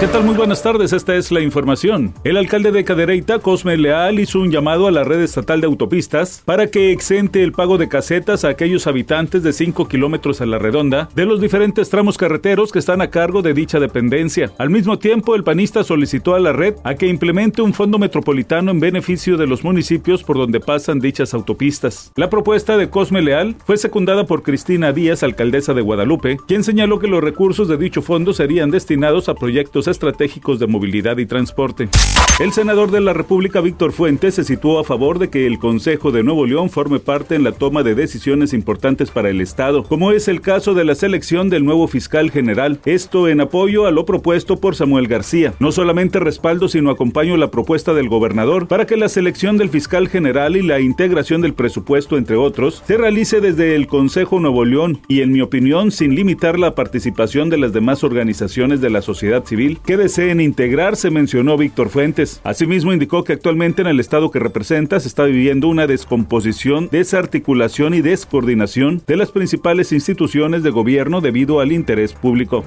¿Qué tal? Muy buenas tardes, esta es la información. El alcalde de Cadereyta, Cosme Leal, hizo un llamado a la red estatal de autopistas para que exente el pago de casetas a aquellos habitantes de 5 kilómetros a la redonda de los diferentes tramos carreteros que están a cargo de dicha dependencia. Al mismo tiempo, el panista solicitó a la red a que implemente un fondo metropolitano en beneficio de los municipios por donde pasan dichas autopistas. La propuesta de Cosme Leal fue secundada por Cristina Díaz, alcaldesa de Guadalupe, quien señaló que los recursos de dicho fondo serían destinados a proyectos estratégicos de movilidad y transporte. El senador de la República, Víctor Fuentes, se situó a favor de que el Consejo de Nuevo León forme parte en la toma de decisiones importantes para el Estado, como es el caso de la selección del nuevo fiscal general, esto en apoyo a lo propuesto por Samuel García. No solamente respaldo, sino acompaño la propuesta del gobernador para que la selección del fiscal general y la integración del presupuesto, entre otros, se realice desde el Consejo Nuevo León y, en mi opinión, sin limitar la participación de las demás organizaciones de la sociedad civil que deseen integrarse, mencionó Víctor Fuentes. Asimismo, indicó que actualmente en el estado que representa se está viviendo una descomposición, desarticulación y descoordinación de las principales instituciones de gobierno debido al interés público.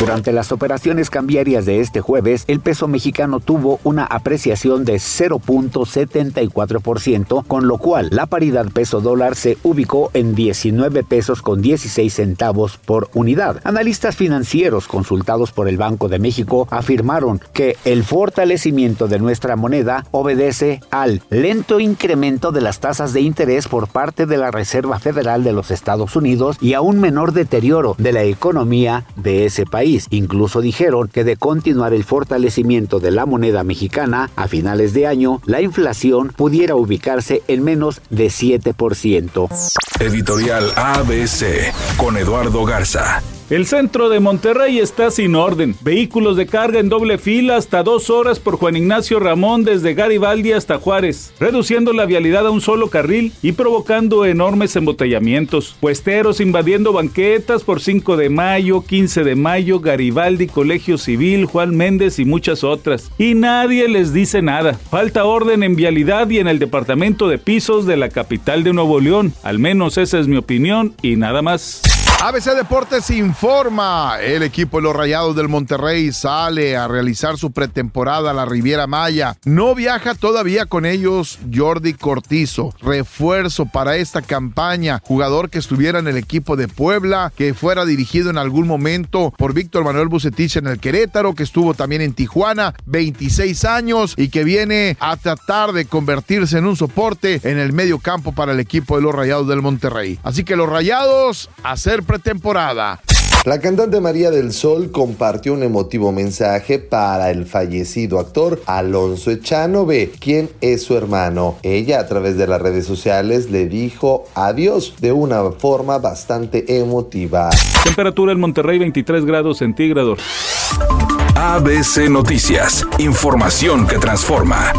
Durante las operaciones cambiarias de este jueves, el peso mexicano tuvo una apreciación de 0.74%, con lo cual la paridad peso dólar se ubicó en 19 pesos con 16 centavos por unidad. Analistas financieros consultados por el Banco de México afirmaron que el fortalecimiento de nuestra moneda obedece al lento incremento de las tasas de interés por parte de la Reserva Federal de los Estados Unidos y a un menor deterioro de la economía de ese país. Incluso dijeron que de continuar el fortalecimiento de la moneda mexicana a finales de año, la inflación pudiera ubicarse en menos de 7%. Editorial ABC con Eduardo Garza. El centro de Monterrey está sin orden. Vehículos de carga en doble fila hasta dos horas por Juan Ignacio Ramón desde Garibaldi hasta Juárez, reduciendo la vialidad a un solo carril y provocando enormes embotellamientos. Puesteros invadiendo banquetas por 5 de mayo, 15 de mayo, Garibaldi, Colegio Civil, Juan Méndez y muchas otras. Y nadie les dice nada. Falta orden en vialidad y en el departamento de pisos de la capital de Nuevo León. Al menos esa es mi opinión y nada más. ABC Deportes informa. El equipo de los Rayados del Monterrey sale a realizar su pretemporada a la Riviera Maya. No viaja todavía con ellos Jordi Cortizo, refuerzo para esta campaña. Jugador que estuviera en el equipo de Puebla, que fuera dirigido en algún momento por Víctor Manuel Bucetich en el Querétaro, que estuvo también en Tijuana, 26 años y que viene a tratar de convertirse en un soporte en el medio campo para el equipo de los Rayados del Monterrey. Así que los Rayados a ser pretemporada. La cantante María del Sol compartió un emotivo mensaje para el fallecido actor Alonso Echanove, quien es su hermano. Ella a través de las redes sociales le dijo adiós de una forma bastante emotiva. Temperatura en Monterrey 23 grados centígrados. ABC Noticias, información que transforma.